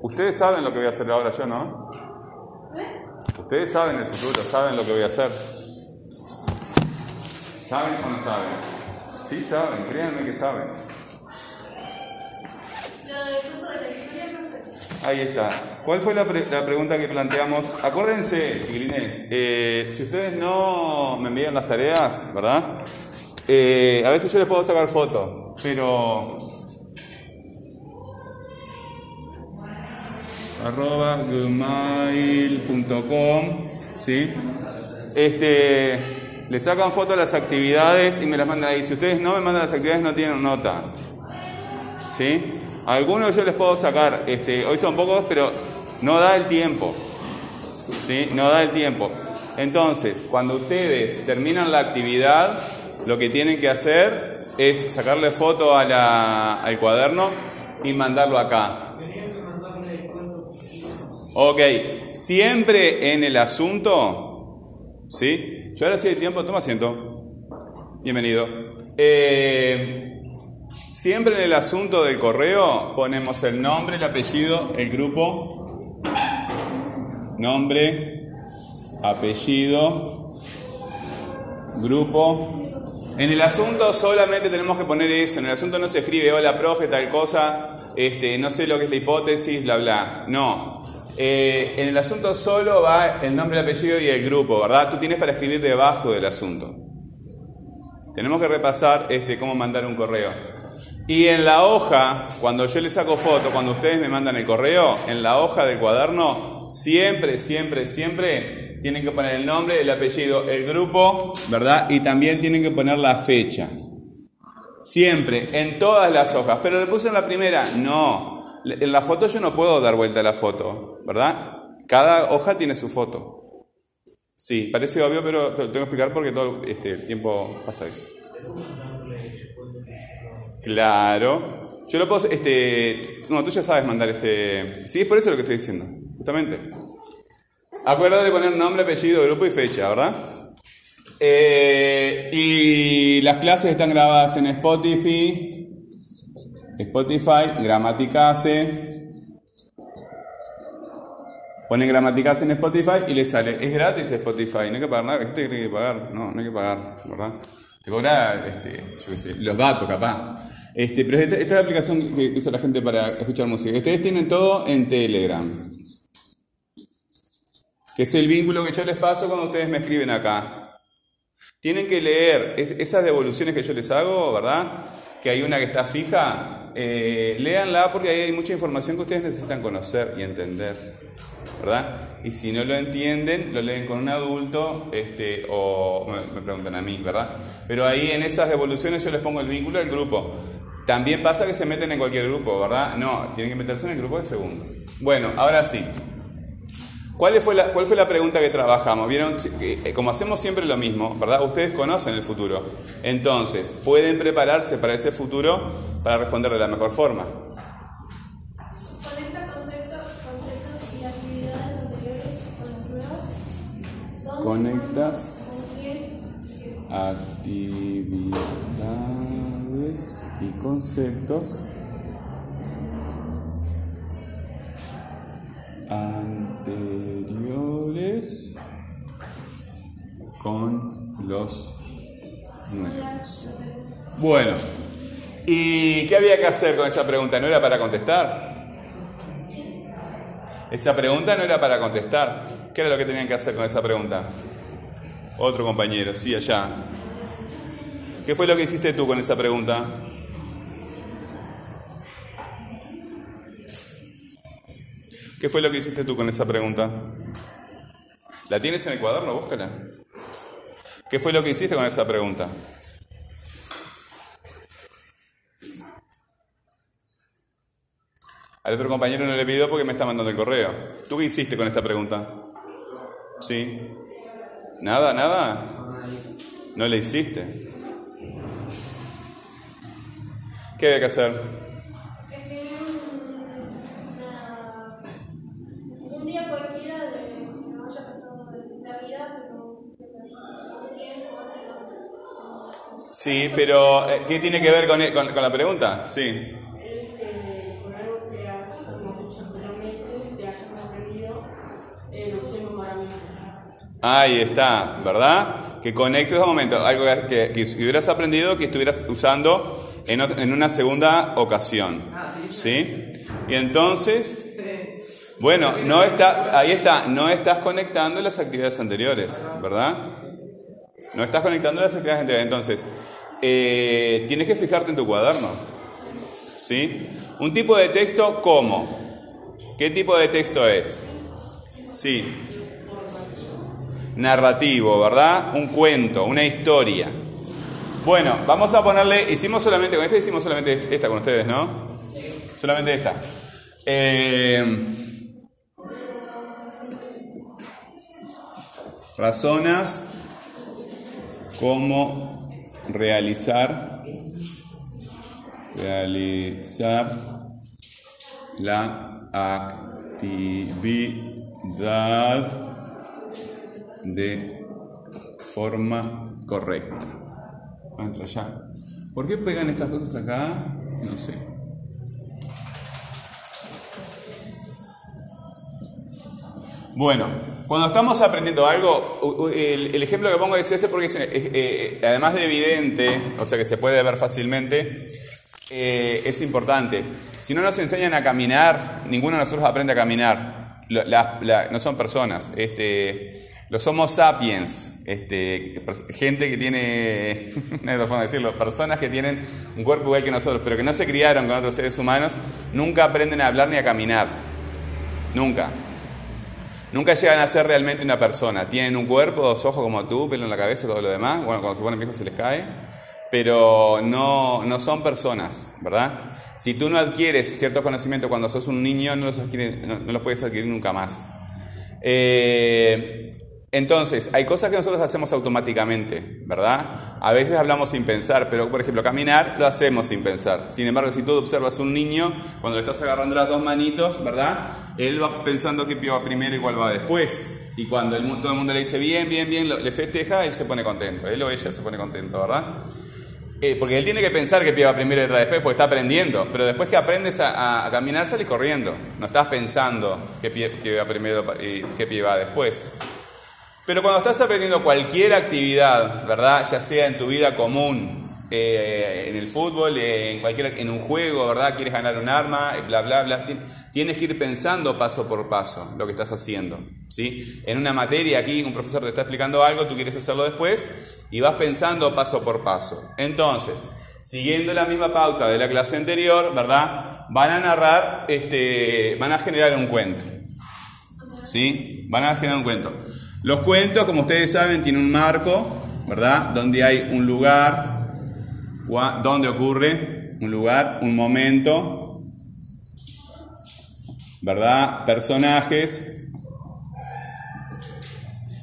Ustedes saben lo que voy a hacer ahora yo, ¿no? Ustedes saben el futuro, saben lo que voy a hacer. ¿Saben o no saben? Sí saben, créanme que saben. Ahí está. ¿Cuál fue la, la pregunta que planteamos? Acuérdense, chiquilines, eh, si ustedes no me envían las tareas, ¿verdad? Eh, a veces yo les puedo sacar fotos, pero arroba gmail.com ¿sí? Este, le sacan foto a las actividades y me las mandan ahí. Si ustedes no me mandan las actividades no tienen nota. ¿Sí? Algunos yo les puedo sacar, este, hoy son pocos, pero no da el tiempo. ¿Sí? No da el tiempo. Entonces, cuando ustedes terminan la actividad, lo que tienen que hacer es sacarle foto a la, al cuaderno y mandarlo acá. Ok, siempre en el asunto, ¿sí? Yo ahora sí hay tiempo, toma asiento. Bienvenido. Eh, siempre en el asunto del correo ponemos el nombre, el apellido, el grupo, nombre, apellido, grupo. En el asunto solamente tenemos que poner eso. En el asunto no se escribe, hola profe, tal cosa, este, no sé lo que es la hipótesis, bla, bla. No, eh, en el asunto solo va el nombre, el apellido y el grupo, ¿verdad? Tú tienes para escribir debajo del asunto. Tenemos que repasar este, cómo mandar un correo. Y en la hoja, cuando yo le saco foto, cuando ustedes me mandan el correo, en la hoja del cuaderno, siempre, siempre, siempre tienen que poner el nombre, el apellido, el grupo, ¿verdad? Y también tienen que poner la fecha. Siempre, en todas las hojas. Pero le puse en la primera, no. En la foto yo no puedo dar vuelta a la foto, ¿verdad? Cada hoja tiene su foto. Sí, parece obvio, pero te tengo que explicar porque todo este, el tiempo pasa eso. Claro. Yo lo puedo, este, no, tú ya sabes mandar este, sí, es por eso lo que estoy diciendo, justamente. Acuérdate de poner nombre, apellido, grupo y fecha, ¿verdad? Eh, y las clases están grabadas en Spotify, Spotify, Gramaticase. Ponen Gramaticase en Spotify y le sale, es gratis Spotify, no hay que pagar nada, ¿qué te que pagar? No, no hay que pagar, ¿verdad? Te cobra, este, yo qué sé, los datos capaz. Este, pero esta, esta es la aplicación que usa la gente para escuchar música. Ustedes tienen todo en Telegram. Que es el vínculo que yo les paso cuando ustedes me escriben acá. Tienen que leer esas devoluciones que yo les hago, ¿verdad? Que hay una que está fija, eh, léanla porque ahí hay mucha información que ustedes necesitan conocer y entender, ¿verdad? Y si no lo entienden, lo leen con un adulto este, o me, preguntan a mí, ¿verdad? Pero ahí en esas devoluciones yo les pongo el vínculo del grupo. También pasa que se meten en cualquier grupo, ¿verdad? No, tienen que meterse en el grupo de segundo. Bueno, ahora sí. ¿Cuál fue, la, ¿Cuál fue la pregunta que trabajamos? Vieron, eh, como hacemos siempre lo mismo, ¿verdad? Ustedes conocen el futuro. Entonces, pueden prepararse para ese futuro para responder de la mejor forma. Conectas actividades y conceptos anteriores con los nuevos. Bueno, ¿y qué había que hacer con esa pregunta? ¿No era para contestar? Esa pregunta no era para contestar. ¿Qué era lo que tenían que hacer con esa pregunta? Otro compañero, sí, allá. ¿Qué fue lo que hiciste tú con esa pregunta? ¿Qué fue lo que hiciste tú con esa pregunta? ¿La tienes en el cuaderno? Búscala. ¿Qué fue lo que hiciste con esa pregunta? Al otro compañero no le pidió porque me está mandando el correo. ¿Tú qué hiciste con esta pregunta? ¿Sí? ¿Nada? ¿Nada? ¿No le hiciste? ¿Qué hay que hacer? Sí, pero eh, ¿qué tiene que ver con, con, la pregunta? Sí. Con algo que haya Ahí está, ¿verdad? Que conectes un momento, algo que, que, hubieras aprendido que estuvieras usando en, en una segunda ocasión. ¿Sí? Y entonces, bueno, no está, ahí está, no estás conectando las actividades anteriores, ¿verdad? No estás conectando las actividades anteriores. Entonces, eh, tienes que fijarte en tu cuaderno. ¿Sí? Un tipo de texto, ¿cómo? ¿Qué tipo de texto es? Sí. Narrativo, ¿verdad? Un cuento, una historia. Bueno, vamos a ponerle, hicimos solamente, con esta hicimos solamente esta con ustedes, ¿no? Solamente esta. Eh, razonas cómo realizar realizar la actividad de forma correcta. Entra ya. ¿Por qué pegan estas cosas acá? No sé. Bueno, cuando estamos aprendiendo algo, el, ejemplo que pongo es este porque eh, además de evidente, o sea que se puede ver fácilmente, eh, es importante. Si no nos enseñan a caminar, ninguno de nosotros aprende a caminar. no son personas. Este, los Homo sapiens, este, gente que tiene, no hay forma de decirlo, personas que tienen un cuerpo igual que nosotros, pero que no se criaron con otros seres humanos, nunca aprenden a hablar ni a caminar. Nunca. Nunca llegan a ser realmente una persona. Tienen un cuerpo, dos ojos como tú, pelo en la cabeza todo lo demás. Bueno, cuando se ponen viejos se les cae. Pero no, no son personas, ¿verdad? Si tú no adquieres ciertos conocimientos cuando sos un niño, no los, no, los puedes adquirir nunca más. Eh, entonces, hay cosas que nosotros hacemos automáticamente, ¿verdad? A veces hablamos sin pensar, pero por ejemplo, caminar lo hacemos sin pensar. Sin embargo, si tú observas un niño, cuando le estás agarrando las dos manitos, ¿verdad? Él va pensando que va primero y cuál va después. Y cuando todo el mundo le dice bien, bien, bien, le festeja, él se pone contento. Él o ella se pone contento, ¿verdad? Eh, porque él tiene que pensar que pie va primero y detrás después, porque está aprendiendo. Pero después que aprendes a, caminar, sales corriendo. No estás pensando qué pie, va primero y qué pie va después. Pero cuando estás aprendiendo cualquier actividad, ¿verdad? Ya sea en tu vida común, eh, en el fútbol, eh, en, cualquier, en un juego, ¿verdad? Quieres ganar un arma, eh, bla, bla, bla. Tienes que ir pensando paso por paso lo que estás haciendo. ¿sí? En una materia aquí un profesor te está explicando algo, tú quieres hacerlo después y vas pensando paso por paso. Entonces, siguiendo la misma pauta de la clase anterior, ¿verdad? Van a narrar, este, van a generar un cuento. ¿Sí? Van a generar un cuento. Los cuentos, como ustedes saben, tienen un marco, ¿verdad? Donde hay un lugar, donde ocurre un lugar, un momento, ¿verdad? Personajes,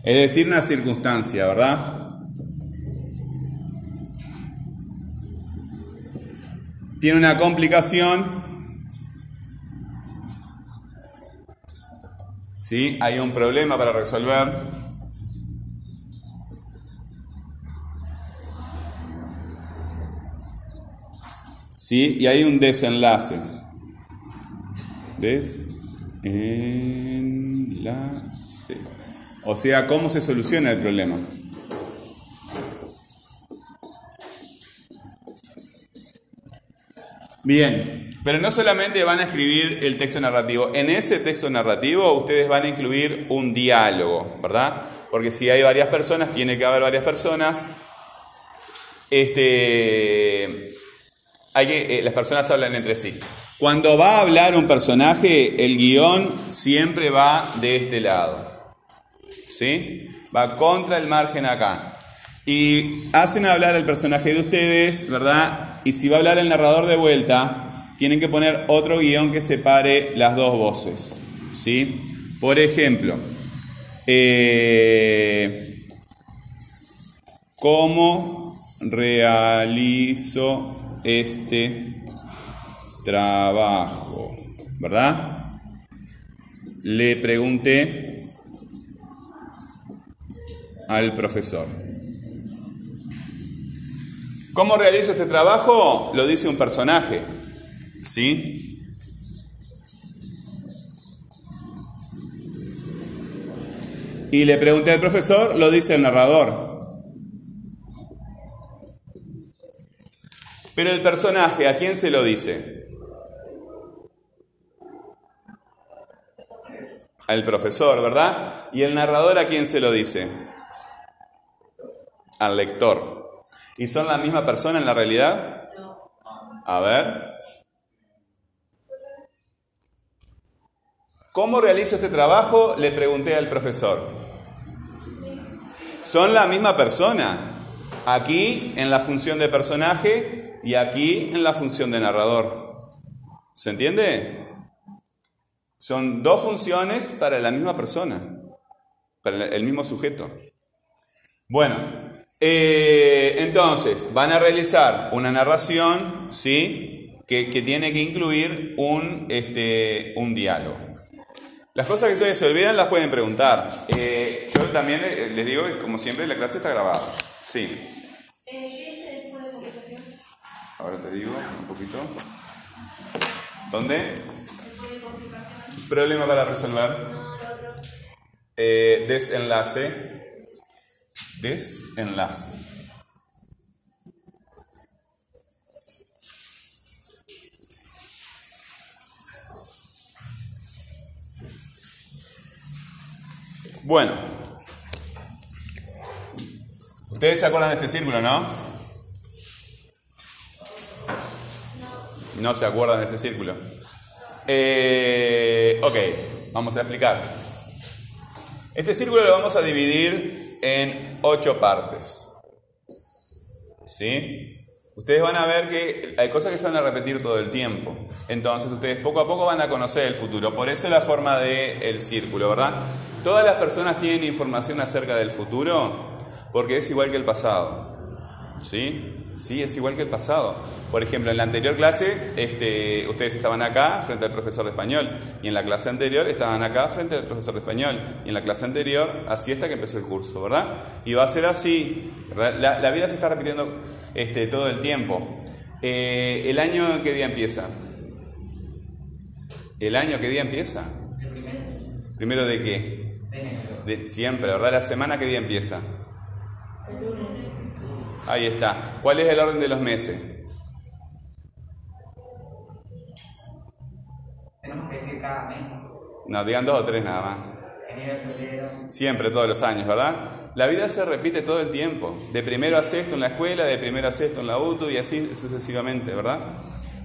es decir, una circunstancia, ¿verdad? Tiene una complicación. ¿Sí? Hay un problema para resolver. ¿Sí? Y hay un desenlace. Desenlace. O sea, ¿cómo se soluciona el problema? Bien, pero no solamente van a escribir el texto narrativo, en ese texto narrativo ustedes van a incluir un diálogo, ¿verdad? Porque si hay varias personas, tiene que haber varias personas. Este, hay que, eh, las personas hablan entre sí. Cuando va a hablar un personaje, el guion siempre va de este lado. ¿Sí? Va contra el margen acá. Y hacen hablar al personaje de ustedes, ¿verdad? Y si va a hablar el narrador de vuelta, tienen que poner otro guion que separe las dos voces. ¿sí? Por ejemplo, eh, ¿cómo realizo este trabajo? ¿Verdad? Le pregunté al profesor. ¿Cómo realizo este trabajo? Lo dice un personaje. ¿Sí? Y le pregunté al profesor, lo dice el narrador. Pero el personaje, ¿a quién se lo dice? Al profesor, ¿verdad? ¿Y el narrador a quién se lo dice? Al lector. ¿Y son la misma persona en la realidad? A ver. ¿Cómo realizo este trabajo? Le pregunté al profesor. Son la misma persona. Aquí en la función de personaje y aquí en la función de narrador. ¿Se entiende? Son dos funciones para la misma persona, para el mismo sujeto. Bueno, eh, entonces van a realizar una narración, ¿sí? Que, que tiene que incluir un, este, un diálogo. Las cosas que ustedes se olvidan las pueden preguntar. Eh, yo también eh, les digo como siempre, la clase está grabada. Sí. Ahora te digo un poquito. ¿Dónde? Problema para resolver. No, lo otro. Eh, desenlace. Desenlace. Bueno. Ustedes se acuerdan de este círculo, ¿no? No se acuerdan de este círculo. Eh, ok, vamos a explicar. Este círculo lo vamos a dividir en ocho partes. ¿Sí? Ustedes van a ver que hay cosas que se van a repetir todo el tiempo. Entonces ustedes poco a poco van a conocer el futuro. Por eso la forma del círculo, ¿verdad? Todas las personas tienen información acerca del futuro porque es igual que el pasado. ¿Sí? Sí, es igual que el pasado. Por ejemplo, en la anterior clase, este, ustedes estaban acá frente al profesor de español, y en la clase anterior estaban acá frente al profesor de español, y en la clase anterior, así hasta que empezó el curso, ¿verdad? Y va a ser así, ¿verdad? La, la vida se está repitiendo este, todo el tiempo. Eh, ¿El año qué día empieza? ¿El año qué día empieza? El primero ¿Primero de qué? De enero. De siempre, ¿verdad? ¿La semana qué día empieza? Ahí está. ¿Cuál es el orden de los meses? Tenemos que decir cada mes. No, digan dos o tres nada más. Enero, febrero. Siempre, todos los años, ¿verdad? La vida se repite todo el tiempo. De primero a sexto en la escuela, de primero a sexto en la UTU y así sucesivamente, ¿verdad?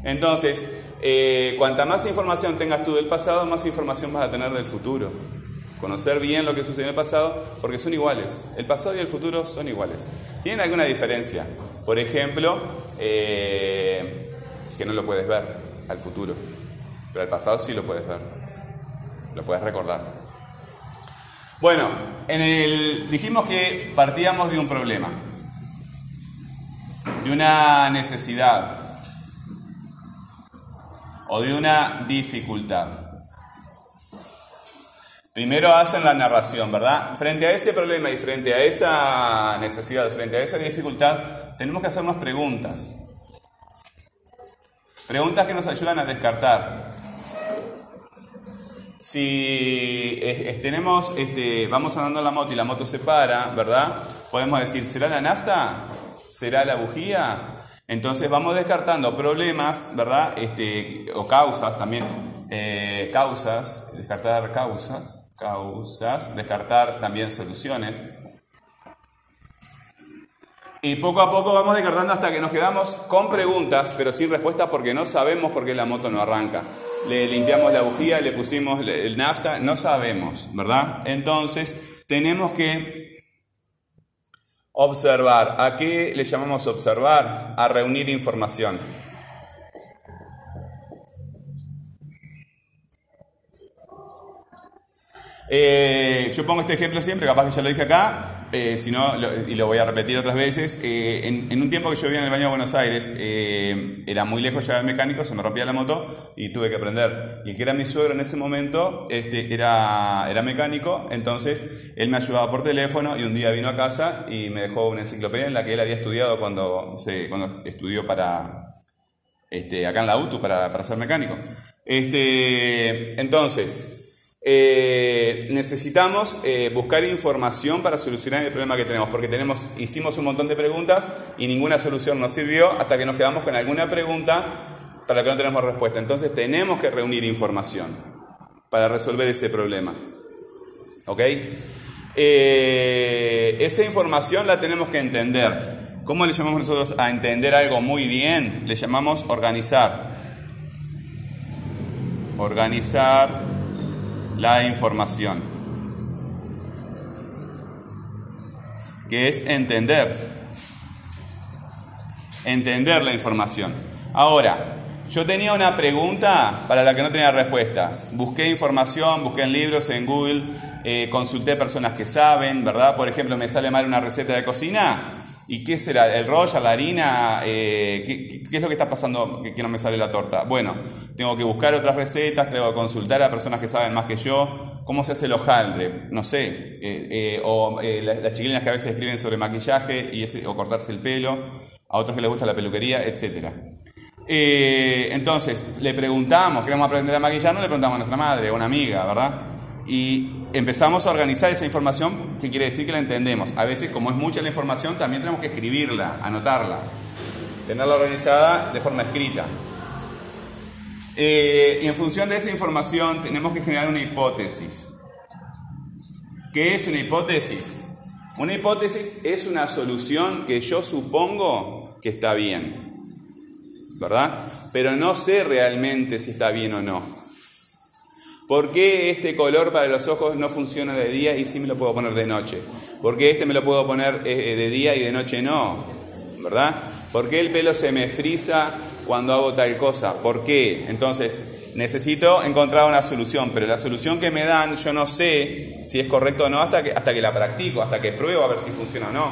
Entonces, eh, cuanta más información tengas tú del pasado, más información vas a tener del futuro. Conocer bien lo que sucedió en el pasado, porque son iguales. El pasado y el futuro son iguales. ¿Tienen alguna diferencia? Por ejemplo, eh, que no lo puedes ver al futuro, pero al pasado sí lo puedes ver. Lo puedes recordar. Bueno, en el, dijimos que partíamos de un problema, de una necesidad o de una dificultad. Primero hacen la narración, ¿verdad? Frente a ese problema y frente a esa necesidad, frente a esa dificultad, tenemos que hacernos preguntas. Preguntas que nos ayudan a descartar. Si eh, eh, tenemos, este, vamos andando en la moto y la moto se para, ¿verdad? Podemos decir, ¿será la nafta? ¿Será la bujía? Entonces vamos descartando problemas, ¿verdad? Este, o causas también. eh, causas, descartar causas, causas, descartar también soluciones. Y poco a poco vamos descartando hasta que nos quedamos con preguntas, pero sin respuesta porque no sabemos por qué la moto no arranca. Le limpiamos la bujía, le pusimos el nafta, no sabemos, ¿verdad? Entonces tenemos que observar. ¿A qué le llamamos observar? A reunir información. Eh, yo pongo este ejemplo siempre, capaz que ya lo dije acá, eh, si no, y lo voy a repetir otras veces. Eh, en, un tiempo que yo vivía en el baño de Buenos Aires, era muy lejos ya del mecánico, se me rompía la moto y tuve que aprender. Y el que era mi suegro en ese momento este, era, era mecánico, entonces él me ayudaba por teléfono y un día vino a casa y me dejó una enciclopedia en la que él había estudiado cuando, se, cuando estudió para, este, acá en la UTU para, para ser mecánico. Este, entonces, eh, necesitamos eh, buscar información para solucionar el problema que tenemos, porque tenemos, hicimos un montón de preguntas y ninguna solución nos sirvió hasta que nos quedamos con alguna pregunta para la que no tenemos respuesta. Entonces tenemos que reunir información para resolver ese problema. ¿Ok? Eh, esa información la tenemos que entender. ¿Cómo le llamamos nosotros a entender algo muy bien? Le llamamos organizar. Organizar la información. Que es entender. Entender la información. Ahora, yo tenía una pregunta para la que no tenía respuestas. Busqué información, busqué en libros, en Google, eh, consulté personas que saben, ¿verdad? Por ejemplo, me sale mal una receta de cocina. ¿Y qué será? ¿El rollo, la harina? Eh, ¿qué, es lo que está pasando que, no me sale la torta? Bueno, tengo que buscar otras recetas, tengo que consultar a personas que saben más que yo. ¿Cómo se hace el hojaldre? No sé. Eh, o las, las, chiquilinas que a veces escriben sobre maquillaje y o cortarse el pelo. A otros que les gusta la peluquería, etcétera. entonces, le preguntamos, queremos aprender a maquillar, no le preguntamos a nuestra madre, a una amiga, ¿verdad? Y empezamos a organizar esa información, que quiere decir que la entendemos. A veces, como es mucha la información, también tenemos que escribirla, anotarla, tenerla organizada de forma escrita. Eh, y en función de esa información tenemos que generar una hipótesis. ¿Qué es una hipótesis? Una hipótesis es una solución que yo supongo que está bien, ¿verdad? Pero no sé realmente si está bien o no. ¿Por qué este color para los ojos no funciona de día y sí me lo puedo poner de noche? ¿Por qué este me lo puedo poner de día y de noche no? ¿Verdad? ¿Por qué el pelo se me frisa cuando hago tal cosa? ¿Por qué? Entonces, necesito encontrar una solución, pero la solución que me dan yo no sé si es correcto o no hasta que, hasta que la practico, hasta que pruebo a ver si funciona o no.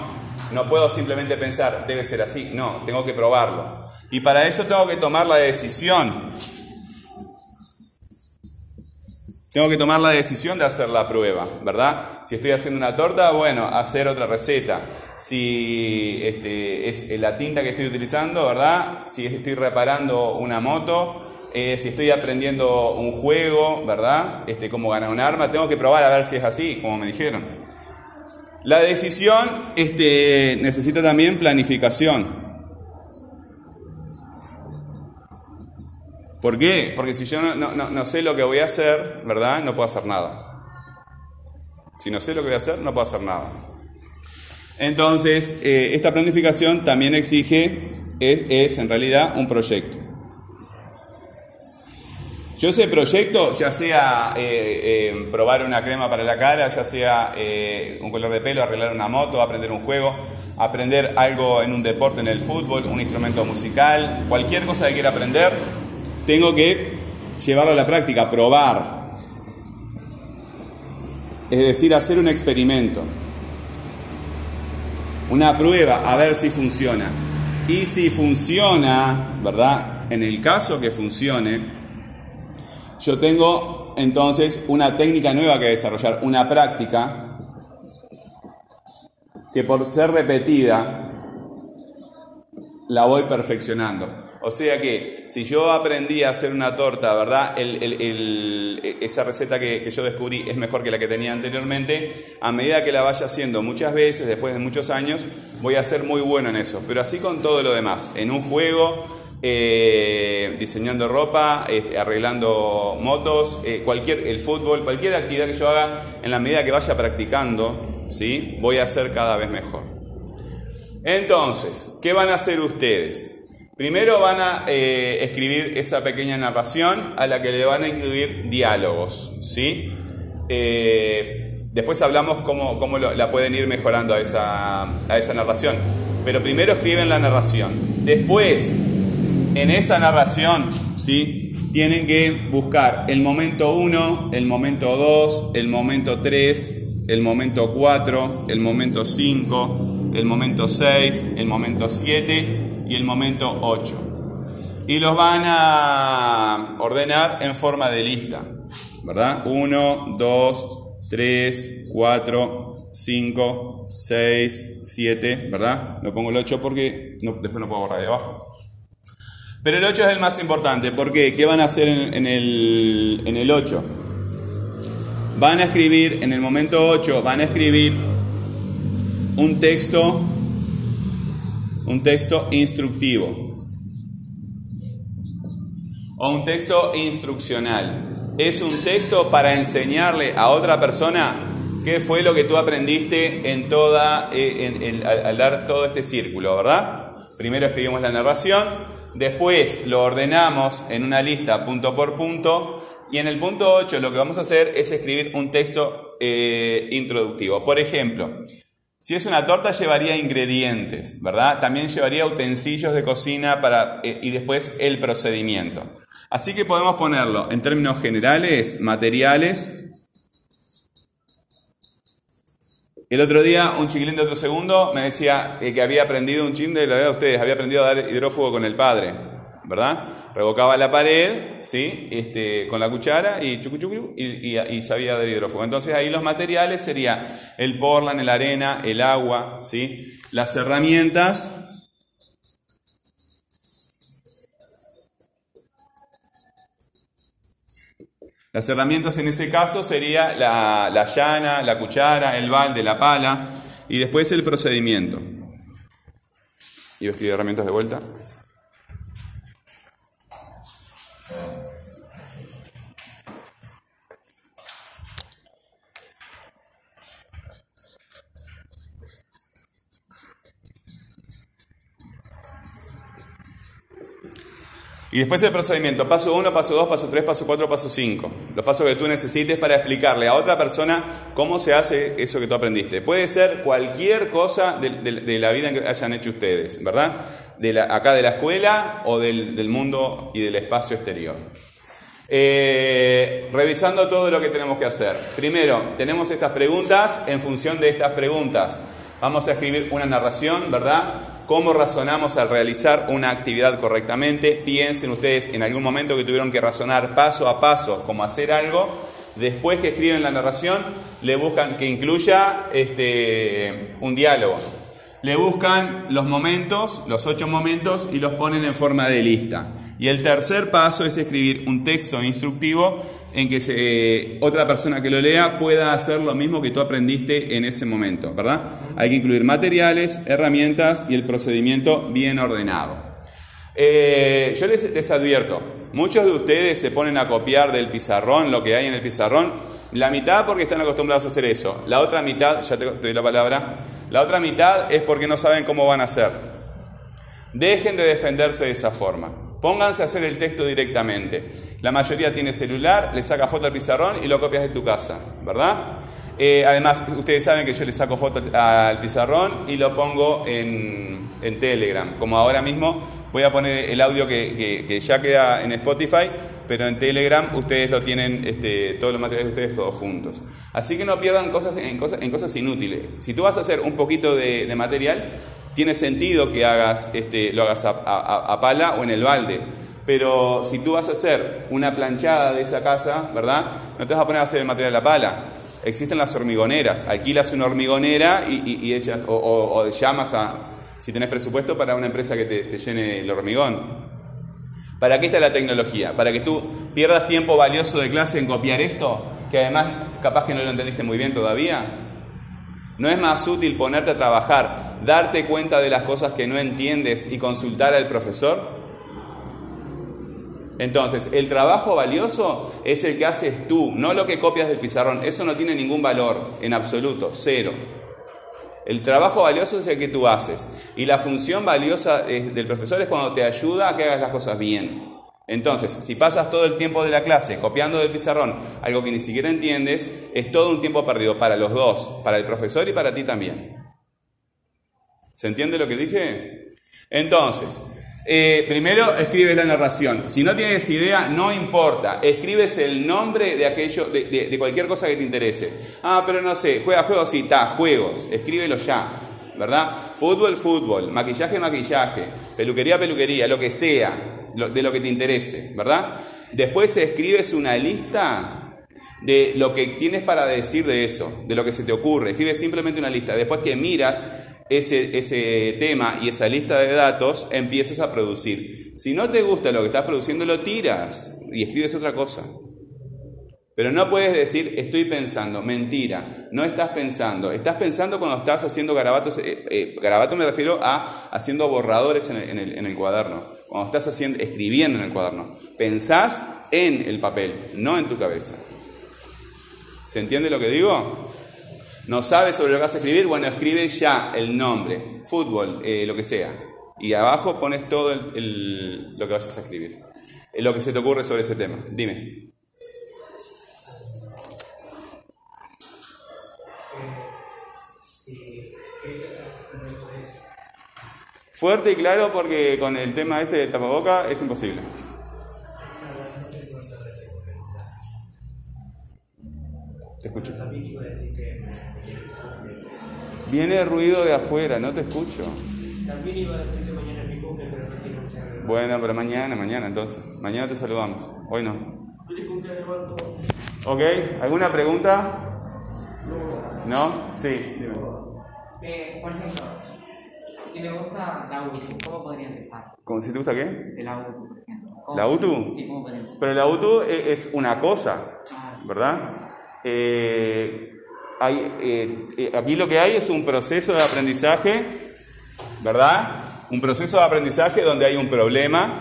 No puedo simplemente pensar, debe ser así. No, tengo que probarlo. Y para eso tengo que tomar la decisión Tengo que tomar la decisión de hacer la prueba, ¿verdad? Si estoy haciendo una torta, bueno, hacer otra receta. Si este, es la tinta que estoy utilizando, ¿verdad? Si estoy reparando una moto, eh, si estoy aprendiendo un juego, ¿verdad? Este, cómo ganar un arma, tengo que probar a ver si es así, como me dijeron. La decisión este, necesita también planificación. ¿Por qué? Porque si yo no, no, no, sé lo que voy a hacer, ¿verdad? No puedo hacer nada. Si no sé lo que voy a hacer, no puedo hacer nada. Entonces, eh, esta planificación también exige, es, es, en realidad un proyecto. Yo ese proyecto, ya sea eh, eh, probar una crema para la cara, ya sea un color de pelo, arreglar una moto, aprender un juego, aprender algo en un deporte, en el fútbol, un instrumento musical, cualquier cosa que quiera aprender, tengo que llevarlo a la práctica, probar. Es decir, hacer un experimento. Una prueba, a ver si funciona. Y si funciona, ¿verdad? En el caso que funcione, yo tengo entonces una técnica nueva que desarrollar, una práctica que por ser repetida la voy perfeccionando. O sea que si yo aprendí a hacer una torta, ¿verdad? Esa receta que, yo descubrí es mejor que la que tenía anteriormente. A medida que la vaya haciendo muchas veces, después de muchos años, voy a ser muy bueno en eso. Pero así con todo lo demás. En un juego, eh, diseñando ropa, eh, arreglando motos, eh, cualquier, el fútbol, cualquier actividad que yo haga, en la medida que vaya practicando, ¿sí? voy a ser cada vez mejor. Entonces, ¿qué van a hacer ustedes? Primero van a eh, escribir esa pequeña narración a la que le van a incluir diálogos, ¿sí? Eh, después hablamos cómo, cómo la pueden ir mejorando a esa, a esa narración. Pero primero escriben la narración. Después, en esa narración, ¿sí? Tienen que buscar el momento 1, el momento 2, el momento 3, el momento 4, el momento 5, el momento 6, el momento 7 y el momento 8. Y los van a ordenar en forma de lista, ¿verdad? 1, 2, 3, 4, 5, 6, 7, ¿verdad? No pongo el 8 porque no, después no puedo borrar de abajo. Pero el 8 es el más importante, ¿por qué? ¿Qué van a hacer en, en, el, en el 8? van a escribir, en el momento 8, van a escribir un texto, un texto instructivo o un texto instruccional. Es un texto para enseñarle a otra persona qué fue lo que tú aprendiste en toda, eh, al dar todo este círculo, ¿verdad? Primero escribimos la narración, después lo ordenamos en una lista punto por punto y en el punto 8 lo que vamos a hacer es escribir un texto eh, introductivo. Por ejemplo, si es una torta llevaría ingredientes, ¿verdad? También llevaría utensilios de cocina para, eh, y después el procedimiento. Así que podemos ponerlo en términos generales, materiales. El otro día un chiquilín de otro segundo me decía eh, que había aprendido un chin de la de ustedes, había aprendido a dar hidrófugo con el padre, ¿verdad? Revocaba la pared, ¿sí? Este, con la cuchara y, chucu, chucu, y, sabía dar hidrófugo. Entonces ahí los materiales sería el portland, la arena, el agua, ¿sí? Las herramientas, Las herramientas en ese caso sería la, la llana, la cuchara, el balde, la pala y después el procedimiento. ¿Y escribir herramientas de vuelta? Y después el procedimiento, paso 1, paso 2, paso 3, paso 4, paso 5. Los pasos que tú necesites para explicarle a otra persona cómo se hace eso que tú aprendiste. Puede ser cualquier cosa de, la vida que hayan hecho ustedes, ¿verdad? De la- acá de la escuela o del, del mundo y del espacio exterior. Eh, revisando todo lo que tenemos que hacer. Primero, tenemos estas preguntas. En función de estas preguntas, vamos a escribir una narración, ¿verdad? Cómo razonamos al realizar una actividad correctamente. Piensen ustedes en algún momento que tuvieron que razonar paso a paso cómo hacer algo. Después que escriben la narración, le buscan que incluya este, un diálogo. Le buscan los momentos, los ocho momentos, y los ponen en forma de lista. Y el tercer paso es escribir un texto instructivo en que se- otra persona que lo lea pueda hacer lo mismo que tú aprendiste en ese momento, ¿verdad? Hay que incluir materiales, herramientas y el procedimiento bien ordenado. Eh, yo les, les advierto, muchos de ustedes se ponen a copiar del pizarrón lo que hay en el pizarrón, la mitad porque están acostumbrados a hacer eso, la otra mitad, ya te, te doy la palabra, la otra mitad es porque no saben cómo van a hacer. Dejen de defenderse de esa forma. Pónganse a hacer el texto directamente. La mayoría tiene celular, le saca foto al pizarrón y lo copias de tu casa, ¿verdad? Eh, además, ustedes saben que yo le saco foto al pizarrón y lo pongo en, en Telegram. Como ahora mismo voy a poner el audio que, ya queda en Spotify, pero en Telegram ustedes lo tienen, este, todos los materiales de ustedes todos juntos. Así que no pierdan cosas en, cosas en cosas inútiles. Si tú vas a hacer un poquito de material, tiene sentido que hagas, este, lo hagas a, a- a pala o en el balde. Pero si tú vas a hacer una planchada de esa casa, ¿verdad? No te vas a poner a hacer el material a pala. Existen las hormigoneras. Alquilas una hormigonera y, y- y echas, o, o- o llamas a, si tenés presupuesto, para una empresa que te, te llene el hormigón. ¿Para qué está la tecnología? ¿Para que tú pierdas tiempo valioso de clase en copiar esto? Que además capaz que no lo entendiste muy bien todavía. ¿No es más útil ponerte a trabajar, darte cuenta de las cosas que no entiendes y consultar al profesor? Entonces, el trabajo valioso es el que haces tú, no lo que copias del pizarrón. Eso no tiene ningún valor en absoluto, cero. El trabajo valioso es el que tú haces. Y la función valiosa es- del profesor es cuando te ayuda a que hagas las cosas bien. Entonces, si pasas todo el tiempo de la clase copiando del pizarrón algo que ni siquiera entiendes, es todo un tiempo perdido para los dos, para el profesor y para ti también. ¿Se entiende lo que dije? Entonces, eh, primero escribes la narración. Si no tienes idea, no importa. Escribes el nombre de aquello, de, de- cualquier cosa que te interese. Ah, pero no sé, juega juegos, sí, está, juegos. Escríbelo ya, ¿verdad? Fútbol, fútbol. Maquillaje, maquillaje. Peluquería, peluquería, lo que sea, de lo que te interese, ¿verdad? Después escribes una lista de lo que tienes para decir de eso, de lo que se te ocurre. Escribe simplemente una lista. Después que miras ese, ese tema y esa lista de datos, empiezas a producir. Si no te gusta lo que estás produciendo, lo tiras y escribes otra cosa. Pero no puedes decir estoy pensando, mentira, no estás pensando. Estás pensando cuando estás haciendo garabatos, eh, eh, garabato me refiero a haciendo borradores en el, en el- en el cuaderno, cuando estás haciendo, escribiendo en el cuaderno. Pensás en el papel, no en tu cabeza. ¿Se entiende lo que digo? ¿No sabes sobre lo que vas a escribir? Bueno, escribe ya el nombre, fútbol, eh, lo que sea. Y abajo pones todo lo que vayas a escribir. Eh, Lo que se te ocurre sobre ese tema. Dime. Fuerte y claro porque con el tema este de tapaboca es imposible. Te escucho. Viene ruido de afuera, no te escucho. También iba a decir que mañana es mi cumple, pero no mucha relación. Bueno, pero mañana, mañana entonces. Mañana te saludamos. Hoy no. ¿Ok? ¿Alguna pregunta? ¿No? Sí. Eh, por ejemplo, si me gusta la UTU, ¿cómo podría empezar? ¿Cómo si te gusta qué? De la UTU, por ejemplo. ¿Cómo- ¿La UTU? Sí, ¿cómo podría empezar? Pero la UTU e- es una cosa, ¿verdad? Eh, hay, eh, eh, aquí lo que hay es un proceso de aprendizaje, ¿verdad? Un proceso de aprendizaje donde hay un problema,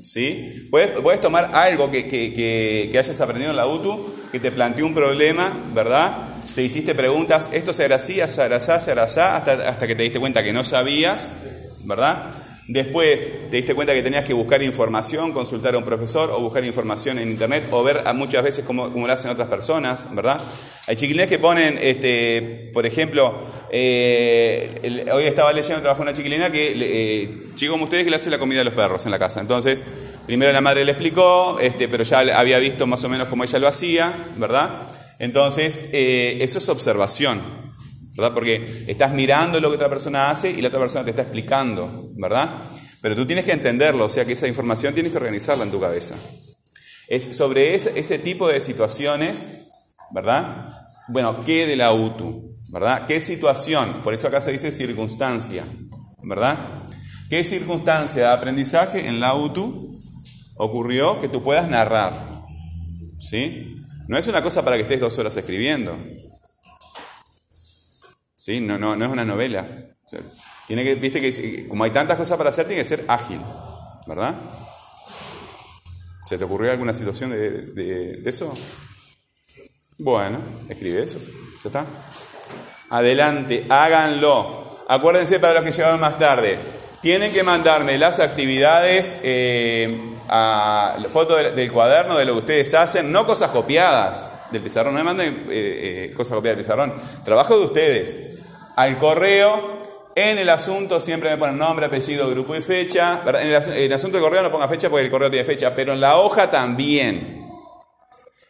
¿sí? Puedes, puedes tomar algo que, que- que- que hayas aprendido en la UTU, que te planteó un problema, ¿verdad? Te hiciste preguntas, esto se así, se hará así, se hará así, hasta, hasta que te diste cuenta que no sabías, ¿verdad? Después te diste cuenta que tenías que buscar información, consultar a un profesor o buscar información en internet o ver a muchas veces cómo, cómo lo hacen otras personas, ¿verdad? Hay chiquilines que ponen, este, por ejemplo, eh, hoy estaba leyendo, trabajó una chiquilina que, eh, chico como ustedes, le hace la comida a los perros en la casa. Entonces, primero la madre le explicó, este, pero ya había visto más o menos cómo ella lo hacía, ¿verdad? Entonces, eh, eso es observación. ¿verdad? Porque estás mirando lo que otra persona hace y la otra persona te está explicando, ¿verdad? Pero tú tienes que entenderlo, o sea que esa información tienes que organizarla en tu cabeza. Es sobre ese, ese tipo de situaciones, ¿verdad? Bueno, ¿qué de la UTU? ¿Verdad? ¿Qué situación? Por eso acá se dice circunstancia, ¿verdad? ¿Qué circunstancia de aprendizaje en la UTU ocurrió que tú puedas narrar? ¿Sí? No es una cosa para que estés dos horas escribiendo. ¿Sí? No, no, no es una novela. Tiene que, viste que como hay tantas cosas para hacer, tiene que ser ágil, ¿verdad? ¿Se te ocurrió alguna situación de eso? Bueno, escribe eso, ya está. Adelante, háganlo. Acuérdense para los que llegaron más tarde, tienen que mandarme las actividades, eh, a la foto del, cuaderno de lo que ustedes hacen, no cosas copiadas del pizarrón, no me manden eh, eh, cosas copiadas del pizarrón, trabajo de ustedes. Al correo, en el asunto siempre me ponen nombre, apellido, grupo y fecha. en el asunto del correo no ponga fecha porque el correo tiene fecha, pero en la hoja también.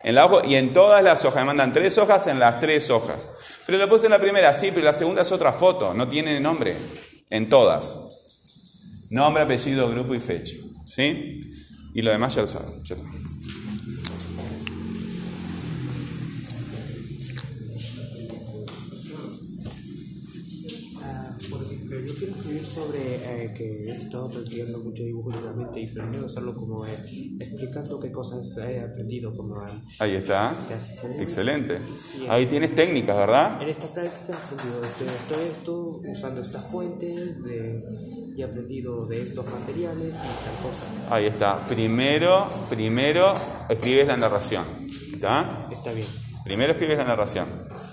En la hoja, y en todas las hojas, me mandan tres hojas en las tres hojas. Pero lo puse en la primera, sí, pero la segunda es otra foto, no tiene nombre. En todas. Nombre, apellido, grupo y fecha. ¿Sí? Y lo demás ya lo saben. ya está. Ah, por ejemplo, yo quiero escribir eh, que he estado practicando mucho dibujo últimamente y planeo hacerlo como eh, explicando qué cosas he aprendido como al- Ahí está. Gracias. Excelente. Ahí tienes técnicas, ¿verdad? En esta práctica he aprendido esto, esto, esto, usando estas fuentes de- y he aprendido de estos materiales y tal cosa. Ahí está. Primero, primero escribes la narración. ¿Está? Está bien. Primero escribes la narración.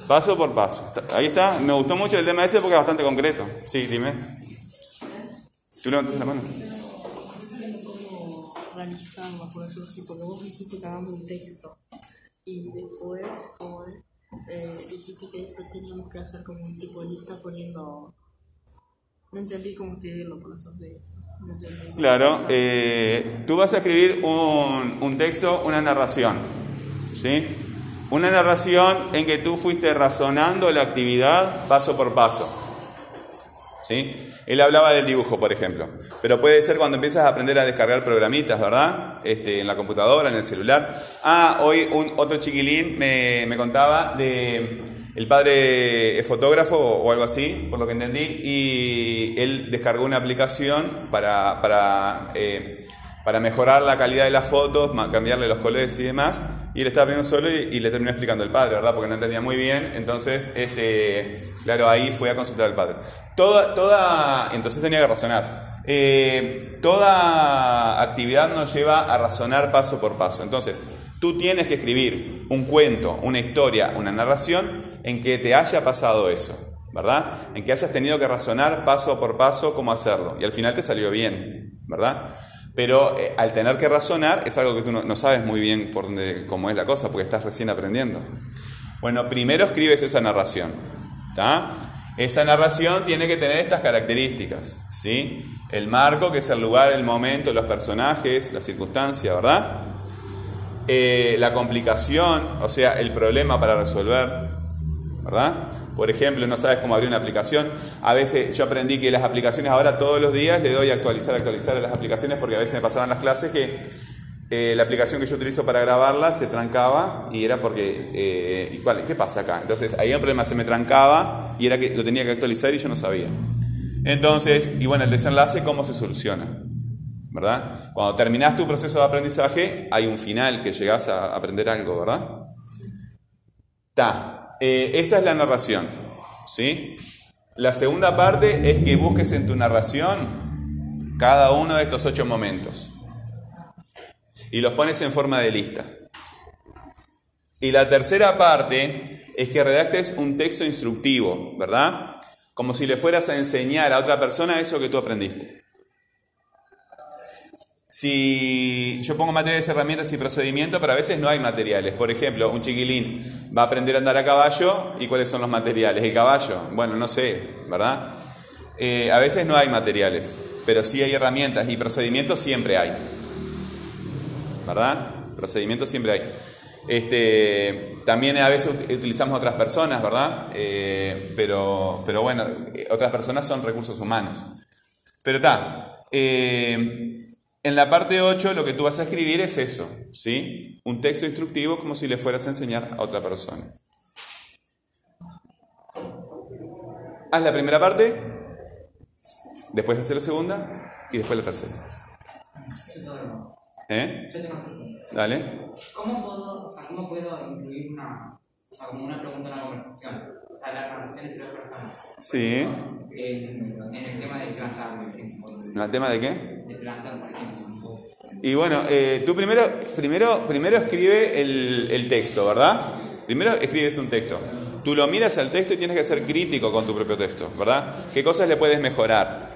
Paso por paso. Ahí está. Me gustó mucho el tema ese porque es bastante concreto. Sí, dime. ¿Tú levantas la mano? cómo organizarlo, por decirlo así, porque vos dijiste que hagamos un texto y después como eh, dijiste que después teníamos que hacer como un tipo de lista poniendo... No entendí cómo escribirlo, por eso sí. No. Claro. eh, tú vas a escribir un, un texto, una narración. ¿Sí? Una narración en que tú fuiste razonando la actividad paso por paso. ¿Sí? Él hablaba del dibujo, por ejemplo. Pero puede ser cuando empiezas a aprender a descargar programitas, ¿verdad? Este, en la computadora, en el celular. Ah, hoy un, otro chiquilín me, me contaba de... El padre es fotógrafo o algo así, por lo que entendí, y él descargó una aplicación para, para, eh, para mejorar la calidad de las fotos, cambiarle los colores y demás. Y él estaba aprendiendo solo y, y le terminó explicando el padre, ¿verdad? Porque no entendía muy bien. Entonces, este, claro, ahí fue a consultar al padre. Toda, toda, entonces tenía que razonar. Eh, toda actividad nos lleva a razonar paso por paso. Entonces, tú tienes que escribir un cuento, una historia, una narración en que te haya pasado eso, ¿verdad? En que hayas tenido que razonar paso por paso cómo hacerlo. Y al final te salió bien, ¿verdad? Pero eh, al tener que razonar es algo que tú no, sabes muy bien por dónde, cómo es la cosa, porque estás recién aprendiendo. Bueno, primero escribes esa narración. ¿tá? Esa narración tiene que tener estas características. ¿sí? El marco, que es el lugar, el momento, los personajes, la circunstancia, ¿verdad? Eh, la complicación, o sea, el problema para resolver, ¿verdad? Por ejemplo, no sabes cómo abrir una aplicación. A veces yo aprendí que las aplicaciones ahora todos los días le doy a actualizar, actualizar a las aplicaciones porque a veces me pasaban las clases que eh, la aplicación que yo utilizo para grabarla se trancaba y era porque, eh, ¿y cuál- ¿qué pasa acá? Entonces ahí un problema, se me trancaba y era que lo tenía que actualizar y yo no sabía. Entonces, y bueno, el desenlace, ¿cómo se soluciona? ¿Verdad? Cuando terminas tu proceso de aprendizaje, hay un final que llegas a aprender algo, ¿verdad? Ta. Eh, esa es la narración. ¿Sí? La segunda parte es que busques en tu narración cada uno de estos ocho momentos. Y los pones en forma de lista. Y la tercera parte es que redactes un texto instructivo, ¿verdad? Como si le fueras a enseñar a otra persona eso que tú aprendiste. Si yo pongo materiales, herramientas y procedimientos, pero a veces no hay materiales. Por ejemplo, un chiquilín va a aprender a andar a caballo y cuáles son los materiales. El caballo, bueno, no sé, ¿verdad? Eh, a veces no hay materiales, pero sí hay herramientas y procedimientos siempre hay. ¿Verdad? Procedimientos siempre hay. Este, también a veces ut- utilizamos otras personas, ¿verdad? Eh, pero, pero bueno, otras personas son recursos humanos. Pero está. eh, en la parte 8 lo que tú vas a escribir es eso, ¿sí? Un texto instructivo como si le fueras a enseñar a otra persona. Haz la primera parte, después hacer la segunda y después la tercera. ¿Eh? Dale. ¿Cómo puedo, o sea, cómo puedo incluir una, o sea, como una pregunta en una conversación? O sea, la conversación entre dos personas. Sí. En, en el tema de por ejemplo. ¿El tema de qué? Y bueno, eh, tú primero, primero, primero escribe el, el texto, ¿verdad? Primero escribes un texto. Tú lo miras al texto y tienes que ser crítico con tu propio texto, ¿verdad? ¿Qué cosas le puedes mejorar?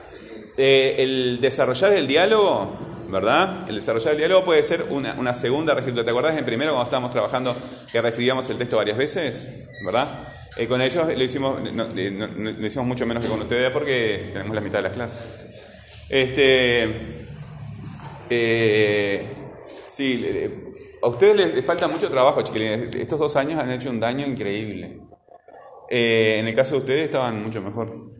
Eh, el desarrollar el diálogo, ¿verdad? El desarrollar el diálogo puede ser una, una segunda reescritura. ¿Te acordás en primero cuando estábamos trabajando que reescribíamos el texto varias veces? ¿Verdad? Eh, con ellos lo hicimos, no, no- no- lo hicimos mucho menos que con ustedes porque tenemos la mitad de las clases. Este, eh, sí, a ustedes les, falta mucho trabajo, chiquilines. Estos dos años han hecho un daño increíble. Eh, en el caso de ustedes estaban mucho mejor.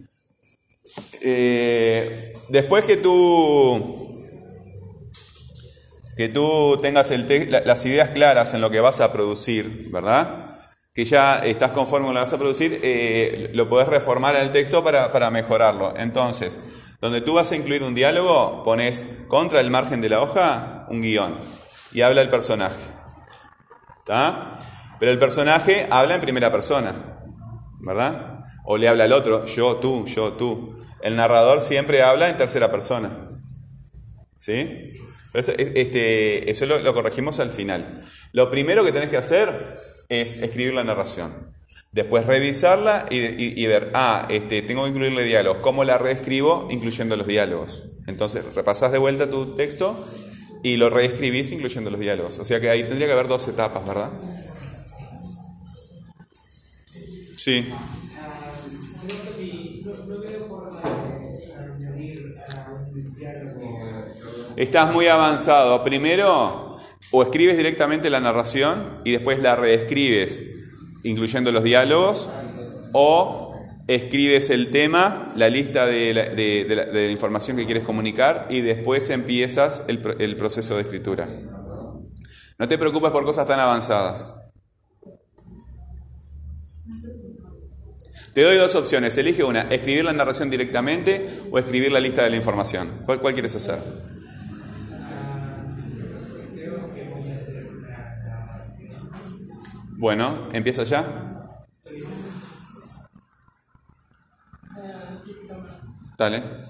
Eh, después que tú que tú tengas el te- la- las ideas claras en lo que vas a producir, ¿verdad? Que ya estás conforme con lo que vas a producir, eh, lo podés reformar al texto para, para mejorarlo. Entonces, donde tú vas a incluir un diálogo, pones contra el margen de la hoja un guion y habla el personaje. Pero el personaje habla en primera persona, ¿verdad? O le habla al otro, yo, tú, yo, tú. El narrador siempre habla en tercera persona. ¿Sí? Pero eso, este, eso lo, lo corregimos al final. Lo primero que tenés que hacer es escribir la narración. Después revisarla y, y- y ver, ah, este, tengo que incluirle diálogos. ¿Cómo la reescribo? Incluyendo los diálogos. Entonces, repasás de vuelta tu texto y lo reescribís incluyendo los diálogos. O sea que ahí tendría que haber dos etapas, ¿verdad? Sí. Estás muy avanzado. Primero, o escribes directamente la narración y después la reescribes, incluyendo los diálogos, o escribes el tema, la lista de la, información que quieres comunicar y después empiezas el, pro- el proceso de escritura. No te preocupes por cosas tan avanzadas. Te doy dos opciones, elige una, escribir la narración directamente o escribir la lista de la información. ¿Cuál, cuál quieres hacer? Bueno, empieza ya. Dale.